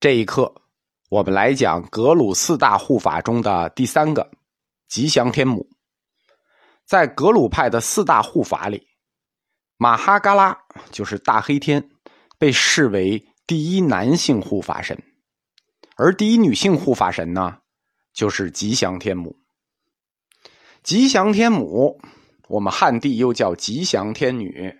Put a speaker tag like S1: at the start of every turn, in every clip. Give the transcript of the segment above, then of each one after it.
S1: 这一课，我们来讲格鲁四大护法中的第三个吉祥天母。在格鲁派的四大护法里，马哈嘎拉就是大黑天，被视为第一男性护法神，而第一女性护法神呢，就是吉祥天母。吉祥天母，我们汉地又叫吉祥天女，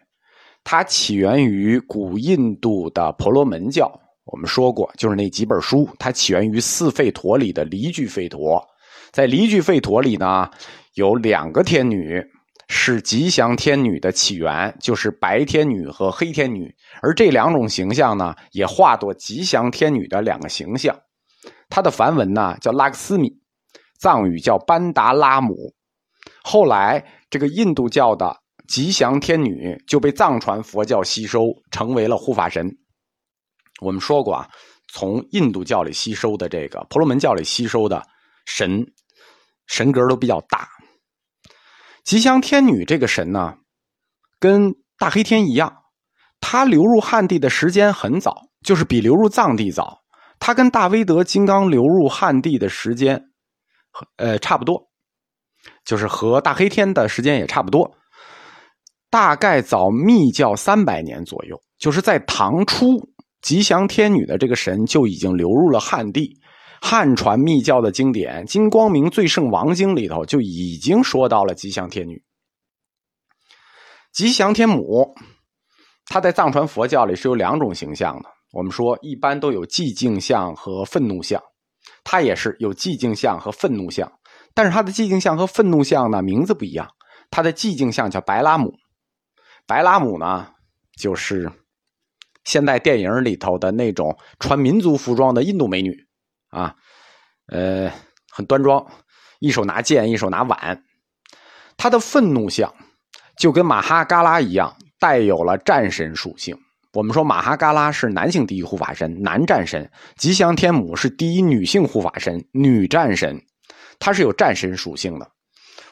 S1: 它起源于古印度的婆罗门教。我们说过，就是那几本书，它起源于四吠陀里的离句吠陀。在离句吠陀里呢，有两个天女是吉祥天女的起源，就是白天女和黑天女。而这两种形象呢，也化作吉祥天女的两个形象。它的梵文呢叫拉克斯米，藏语叫班达拉姆。后来，这个印度教的吉祥天女就被藏传佛教吸收，成为了护法神。我们说过啊，从印度教里吸收的这个婆罗门教里吸收的神，神格都比较大。吉祥天女这个神呢，跟大黑天一样，它流入汉地的时间很早，就是比流入藏地早。它跟大威德金刚流入汉地的时间，呃，差不多，就是和大黑天的时间也差不多，大概早密教三百年左右，就是在唐初。吉祥天女的这个神就已经流入了汉地，汉传密教的经典《金光明最胜王经》里头就已经说到了吉祥天女。吉祥天母，她在藏传佛教里是有两种形象的。我们说一般都有寂静相和愤怒相，她也是有寂静相和愤怒相，但是她的寂静相和愤怒相呢名字不一样。她的寂静相叫白拉姆，白拉姆呢就是。现代电影里头的那种穿民族服装的印度美女，啊，呃，很端庄，一手拿剑，一手拿碗。她的愤怒像就跟马哈嘎拉一样，带有了战神属性。我们说马哈嘎拉是男性第一护法神，男战神；吉祥天母是第一女性护法神，女战神。她是有战神属性的。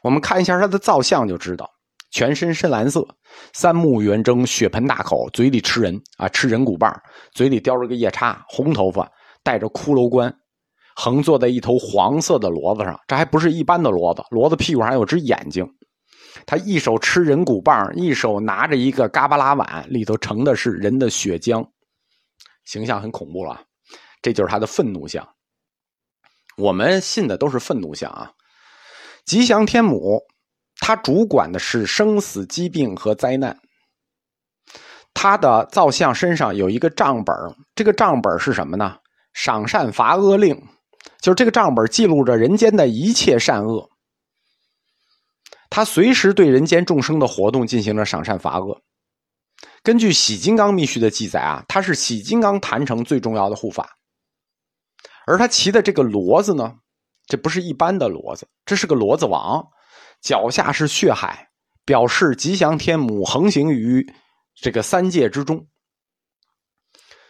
S1: 我们看一下她的造像就知道。全身深蓝色，三目圆睁，血盆大口，嘴里吃人啊，吃人骨棒，嘴里叼着个夜叉，红头发，戴着骷髅冠，横坐在一头黄色的骡子上。这还不是一般的骡子，骡子屁股上有只眼睛。他一手吃人骨棒，一手拿着一个嘎巴拉碗，里头盛的是人的血浆，形象很恐怖了。这就是他的愤怒像。我们信的都是愤怒像啊，吉祥天母。他主管的是生死、疾病和灾难。他的造像身上有一个账本这个账本是什么呢？赏善罚恶令，就是这个账本记录着人间的一切善恶。他随时对人间众生的活动进行了赏善罚恶。根据《喜金刚密续》的记载啊，他是喜金刚坛城最重要的护法。而他骑的这个骡子呢，这不是一般的骡子，这是个骡子王。脚下是血海，表示吉祥天母横行于这个三界之中。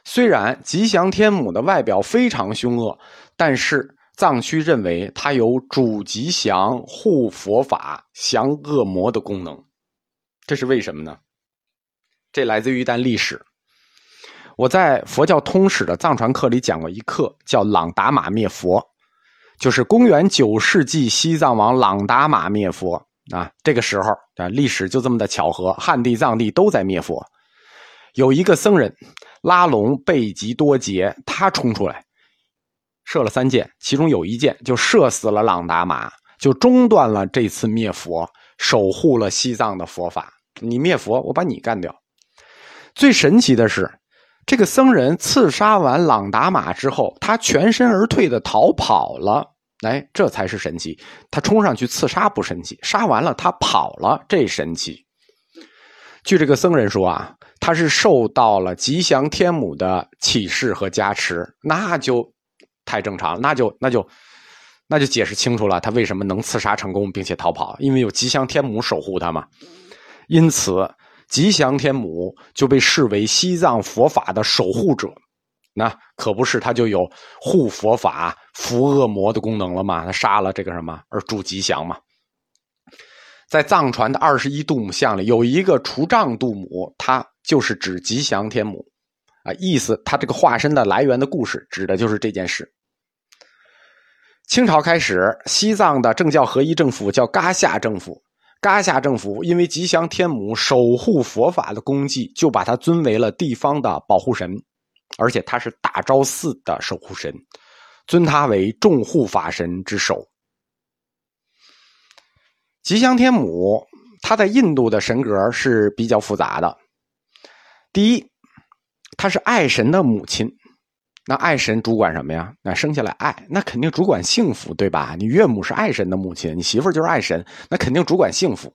S1: 虽然吉祥天母的外表非常凶恶，但是藏区认为它有主吉祥、护佛法、降恶魔的功能。这是为什么呢？这来自于一段历史。我在佛教通史的藏传课里讲过一课，叫“朗达玛灭佛”。就是公元九世纪，西藏王朗达玛灭佛啊。这个时候啊，历史就这么的巧合，汉地、藏地都在灭佛。有一个僧人拉拢贝吉多杰，他冲出来，射了三箭，其中有一箭就射死了朗达玛，就中断了这次灭佛，守护了西藏的佛法。你灭佛，我把你干掉。最神奇的是。这个僧人刺杀完朗达玛之后，他全身而退的逃跑了。哎，这才是神奇。他冲上去刺杀不神奇，杀完了他跑了，这神奇。据这个僧人说啊，他是受到了吉祥天母的启示和加持，那就太正常了，那就那就那就解释清楚了，他为什么能刺杀成功并且逃跑，因为有吉祥天母守护他嘛。因此。吉祥天母就被视为西藏佛法的守护者，那可不是他就有护佛法、伏恶魔的功能了吗？他杀了这个什么而助吉祥嘛。在藏传的二十一度母像里，有一个除障度母，它就是指吉祥天母啊，意思他这个化身的来源的故事，指的就是这件事。清朝开始，西藏的政教合一政府叫噶夏政府。噶夏政府因为吉祥天母守护佛法的功绩，就把他尊为了地方的保护神，而且他是大昭寺的守护神，尊他为众护法神之首。吉祥天母，他在印度的神格是比较复杂的。第一，他是爱神的母亲。那爱神主管什么呀？那生下来爱，那肯定主管幸福，对吧？你岳母是爱神的母亲，你媳妇就是爱神，那肯定主管幸福。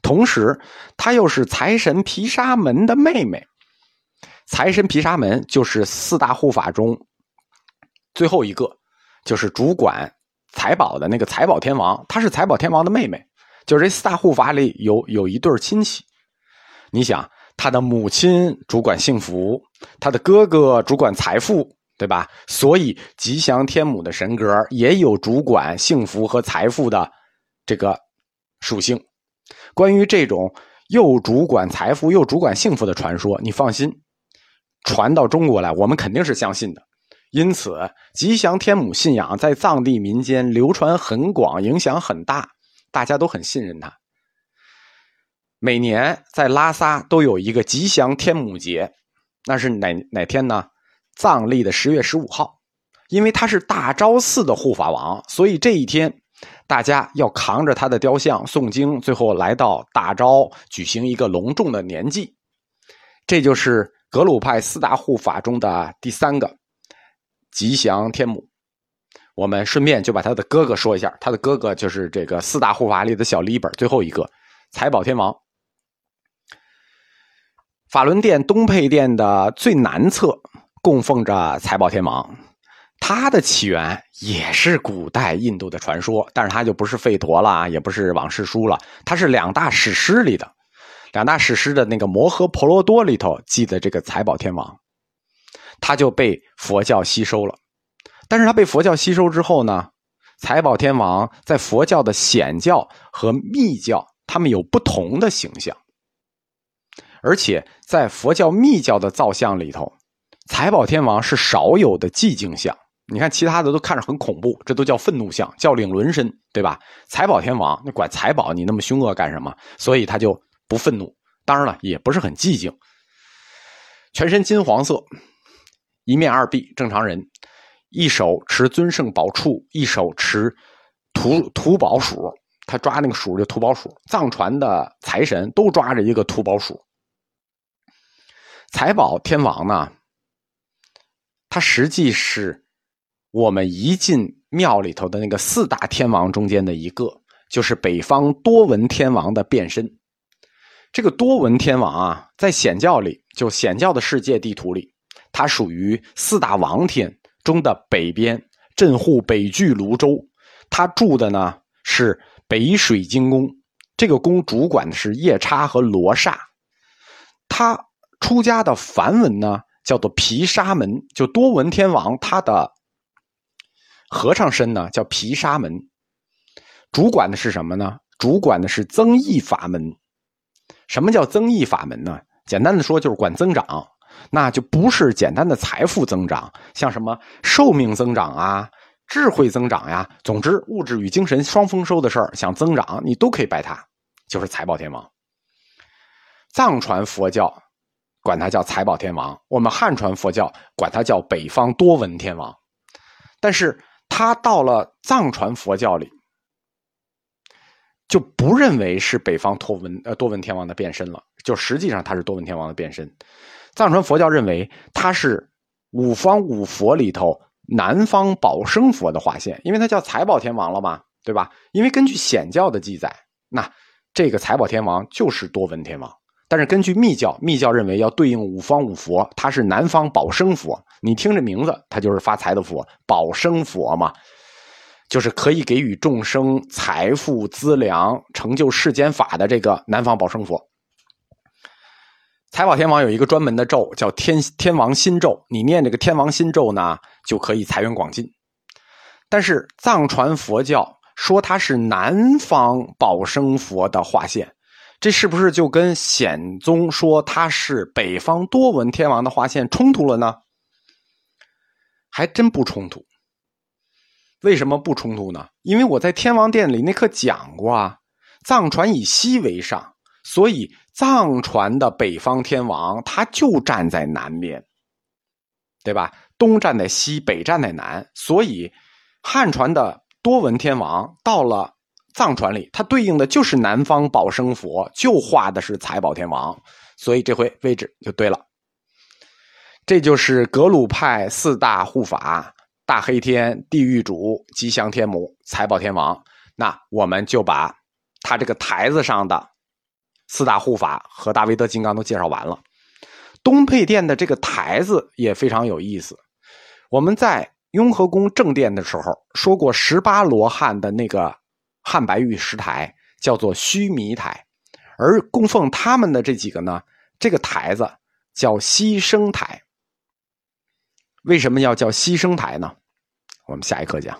S1: 同时，她又是财神毗沙门的妹妹。财神毗沙门就是四大护法中最后一个，就是主管财宝的那个财宝天王。他是财宝天王的妹妹，就是这四大护法里有有一对亲戚。你想，他的母亲主管幸福，他的哥哥主管财富。对吧？所以吉祥天母的神格也有主管幸福和财富的这个属性。关于这种又主管财富又主管幸福的传说，你放心，传到中国来，我们肯定是相信的。因此，吉祥天母信仰在藏地民间流传很广，影响很大，大家都很信任他。每年在拉萨都有一个吉祥天母节，那是哪哪天呢？藏历的十月十五号，因为他是大昭寺的护法王，所以这一天大家要扛着他的雕像诵经，最后来到大昭举行一个隆重的年祭。这就是格鲁派四大护法中的第三个吉祥天母。我们顺便就把他的哥哥说一下，他的哥哥就是这个四大护法里的小里本最后一个财宝天王。法轮殿东配殿的最南侧。供奉着财宝天王，它的起源也是古代印度的传说，但是它就不是吠陀了，也不是往事书了，它是两大史诗里的，两大史诗的那个摩诃婆罗多里头记的这个财宝天王，他就被佛教吸收了，但是他被佛教吸收之后呢，财宝天王在佛教的显教和密教，他们有不同的形象，而且在佛教密教的造像里头。财宝天王是少有的寂静像，你看其他的都看着很恐怖，这都叫愤怒像，叫领轮身，对吧？财宝天王那管财宝，你那么凶恶干什么？所以他就不愤怒，当然了，也不是很寂静。全身金黄色，一面二臂正常人，一手持尊圣宝杵，一手持土土宝鼠，他抓那个鼠就土宝鼠。藏传的财神都抓着一个土宝鼠。财宝天王呢？他实际是我们一进庙里头的那个四大天王中间的一个，就是北方多闻天王的变身。这个多闻天王啊，在显教里，就显教的世界地图里，它属于四大王天中的北边，镇护北距泸州。他住的呢是北水晶宫，这个宫主管的是夜叉和罗刹。他出家的梵文呢？叫做毗沙门，就多闻天王，他的和尚身呢叫毗沙门，主管的是什么呢？主管的是增益法门。什么叫增益法门呢？简单的说就是管增长，那就不是简单的财富增长，像什么寿命增长啊、智慧增长呀，总之物质与精神双丰收的事儿，想增长你都可以拜他，就是财宝天王。藏传佛教。管他叫财宝天王，我们汉传佛教管他叫北方多闻天王，但是他到了藏传佛教里，就不认为是北方多闻呃多闻天王的变身了，就实际上他是多闻天王的变身。藏传佛教认为他是五方五佛里头南方宝生佛的化现，因为他叫财宝天王了嘛，对吧？因为根据显教的记载，那这个财宝天王就是多闻天王。但是根据密教，密教认为要对应五方五佛，它是南方宝生佛。你听这名字，它就是发财的佛，宝生佛嘛，就是可以给予众生财富资粮、成就世间法的这个南方宝生佛。财宝天王有一个专门的咒，叫天天王心咒。你念这个天王心咒呢，就可以财源广进。但是藏传佛教说它是南方宝生佛的化现。这是不是就跟显宗说他是北方多闻天王的划线冲突了呢？还真不冲突。为什么不冲突呢？因为我在天王殿里那课讲过啊，藏传以西为上，所以藏传的北方天王他就站在南面，对吧？东站在西，北站在南，所以汉传的多闻天王到了藏传里，它对应的就是南方宝生佛，就画的是财宝天王，所以这回位置就对了。这就是格鲁派四大护法。大黑天、地狱主、吉祥天母、财宝天王，那我们就把他这个台子上的四大护法和大威德金刚都介绍完了。东配殿的这个台子也非常有意思。我们在雍和宫正殿的时候说过，十八罗汉的那个汉白玉石台叫做须弥台，而供奉他们的这几个呢，这个台子叫西生台。为什么要叫西生台呢？我们下一课讲。